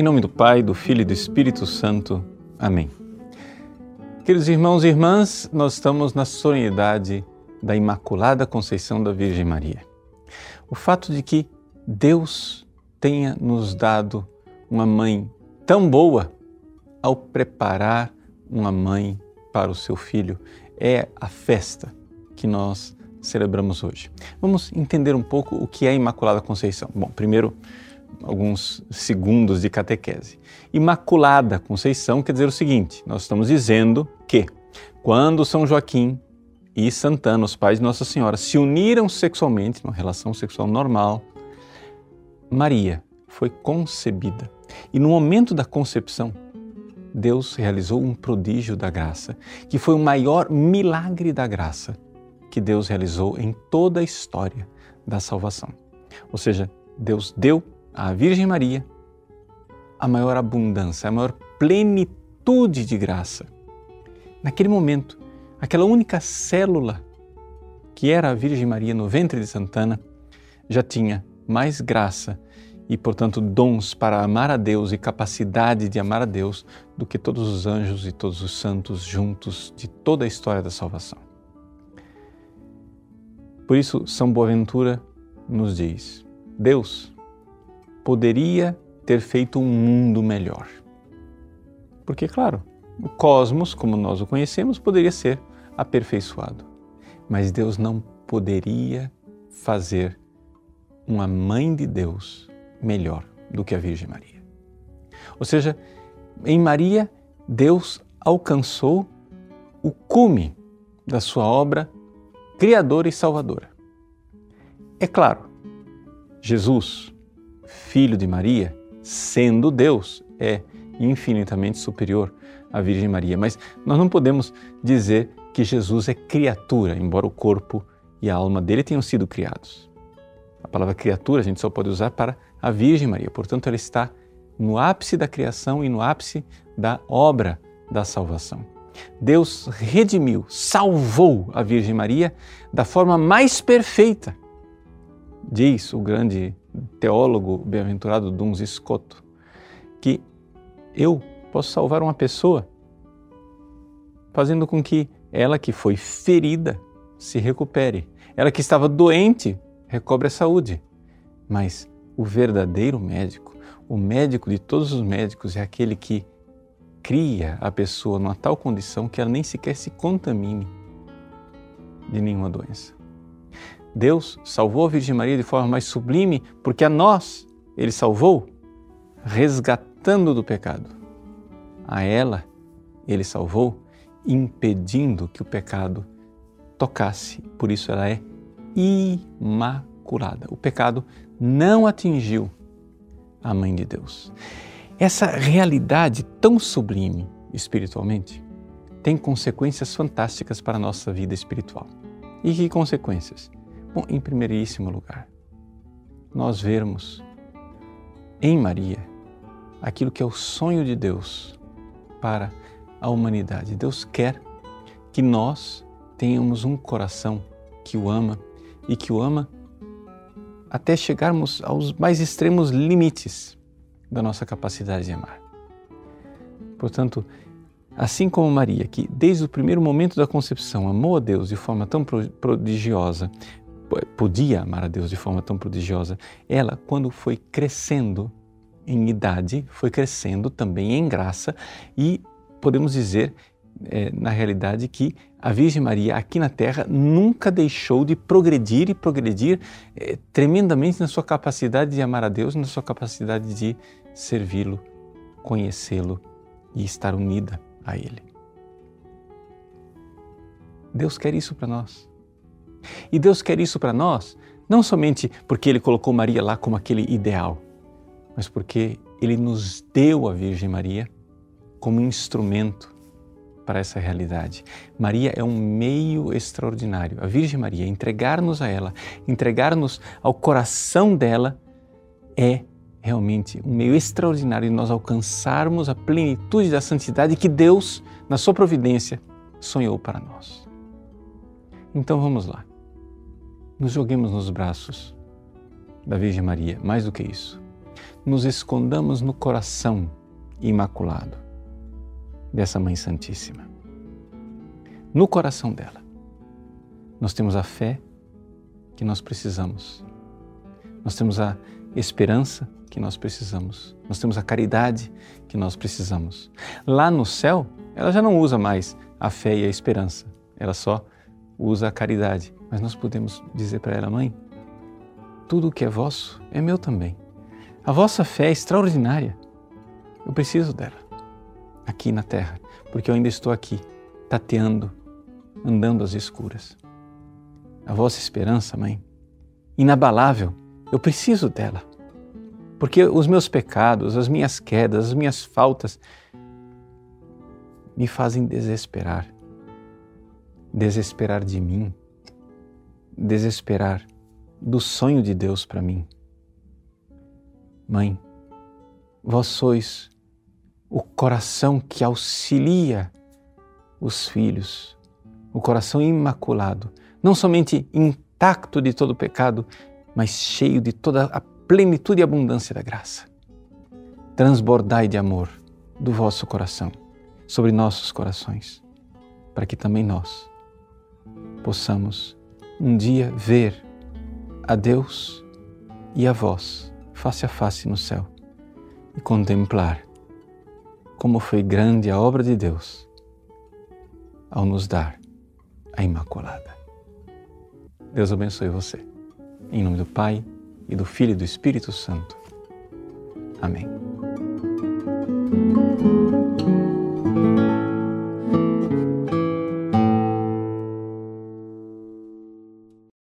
Em nome do Pai, do Filho e do Espírito Santo. Amém. Queridos irmãos e irmãs, nós estamos na solenidade da Imaculada Conceição da Virgem Maria. O fato de que Deus tenha nos dado uma mãe tão boa ao preparar uma mãe para o seu filho é a festa que nós celebramos hoje. Vamos entender um pouco o que é a Imaculada Conceição. Bom, primeiro, alguns segundos de catequese. Imaculada Conceição quer dizer o seguinte: nós estamos dizendo que quando São Joaquim e Santana, os pais de Nossa Senhora, se uniram sexualmente, numa relação sexual normal, Maria foi concebida. E no momento da concepção, Deus realizou um prodígio da graça, que foi o maior milagre da graça que Deus realizou em toda a história da salvação. Ou seja, Deus deu à Virgem Maria a maior abundância, a maior plenitude de graça. Naquele momento, aquela única célula que era a Virgem Maria no ventre de Santana já tinha mais graça e, portanto, dons para amar a Deus e capacidade de amar a Deus do que todos os anjos e todos os santos juntos de toda a história da salvação. Por isso, São Boaventura nos diz: Deus poderia ter feito um mundo melhor. Porque, claro, o cosmos, como nós o conhecemos, poderia ser aperfeiçoado. Mas Deus não poderia fazer uma mãe de Deus melhor do que a Virgem Maria. Ou seja, em Maria, Deus alcançou o cume da sua obra criadora e salvadora. É claro, Jesus, filho de Maria, sendo Deus, é infinitamente superior à Virgem Maria. Mas nós não podemos dizer que Jesus é criatura, embora o corpo e a alma dele tenham sido criados. A palavra criatura a gente só pode usar para a Virgem Maria, portanto, ela está no ápice da criação e no ápice da obra da salvação. Deus redimiu, salvou a Virgem Maria da forma mais perfeita, diz o grande teólogo bem-aventurado Duns Scotto, que eu posso salvar uma pessoa fazendo com que ela que foi ferida se recupere, ela que estava doente recobre a saúde. Mas o verdadeiro médico, o médico de todos os médicos, é aquele que cria a pessoa numa tal condição que ela nem sequer se contamine de nenhuma doença. Deus salvou a Virgem Maria de forma mais sublime, porque a nós Ele salvou resgatando do pecado. A ela Ele salvou impedindo que o pecado tocasse. Por isso ela é imaculada. O pecado não atingiu a Mãe de Deus. Essa realidade tão sublime espiritualmente tem consequências fantásticas para a nossa vida espiritual. E que consequências? Bom, em primeiríssimo lugar, nós vermos em Maria aquilo que é o sonho de Deus para a humanidade. Deus quer que nós tenhamos um coração que o ama e que o ama até chegarmos aos mais extremos limites da nossa capacidade de amar. Portanto, assim como Maria, que desde o primeiro momento da concepção amou a Deus de forma tão prodigiosa, podia amar a Deus de forma tão prodigiosa, ela, quando foi crescendo em idade, foi crescendo também em graça e podemos dizer, é, na realidade, que a Virgem Maria aqui na Terra nunca deixou de progredir e progredir é, tremendamente na sua capacidade de amar a Deus, na sua capacidade de servi-lo, conhecê-lo e estar unida a Ele. Deus quer isso para nós. E Deus quer isso para nós, não somente porque Ele colocou Maria lá como aquele ideal, mas porque Ele nos deu a Virgem Maria como instrumento para essa realidade. Maria é um meio extraordinário. A Virgem Maria, entregar-nos a ela, entregar-nos ao coração dela, é realmente um meio extraordinário de nós alcançarmos a plenitude da santidade que Deus, na sua providência, sonhou para nós. Então vamos lá nos joguemos nos braços da Virgem Maria, mais do que isso. nos escondamos no coração imaculado dessa Mãe Santíssima. No coração dela, nós temos a fé que nós precisamos, nós temos a esperança que nós precisamos, nós temos a caridade que nós precisamos. Lá no céu, ela já não usa mais a fé e a esperança, ela só usa a caridade. Mas nós podemos dizer para ela, mãe, tudo o que é vosso é meu também. A vossa fé é extraordinária. Eu preciso dela aqui na terra, porque eu ainda estou aqui, tateando, andando às escuras. A vossa esperança, mãe, inabalável, eu preciso dela. Porque os meus pecados, as minhas quedas, as minhas faltas me fazem desesperar. Desesperar de mim, desesperar do sonho de Deus para mim. Mãe, vós sois o coração que auxilia os filhos, o coração imaculado, não somente intacto de todo pecado, mas cheio de toda a plenitude e abundância da graça. Transbordai de amor do vosso coração sobre nossos corações, para que também nós possamos um dia ver a Deus e a vós, face a face no céu, e contemplar como foi grande a obra de Deus ao nos dar a Imaculada. Deus abençoe você. Em nome do Pai, e do Filho e do Espírito Santo. Amém.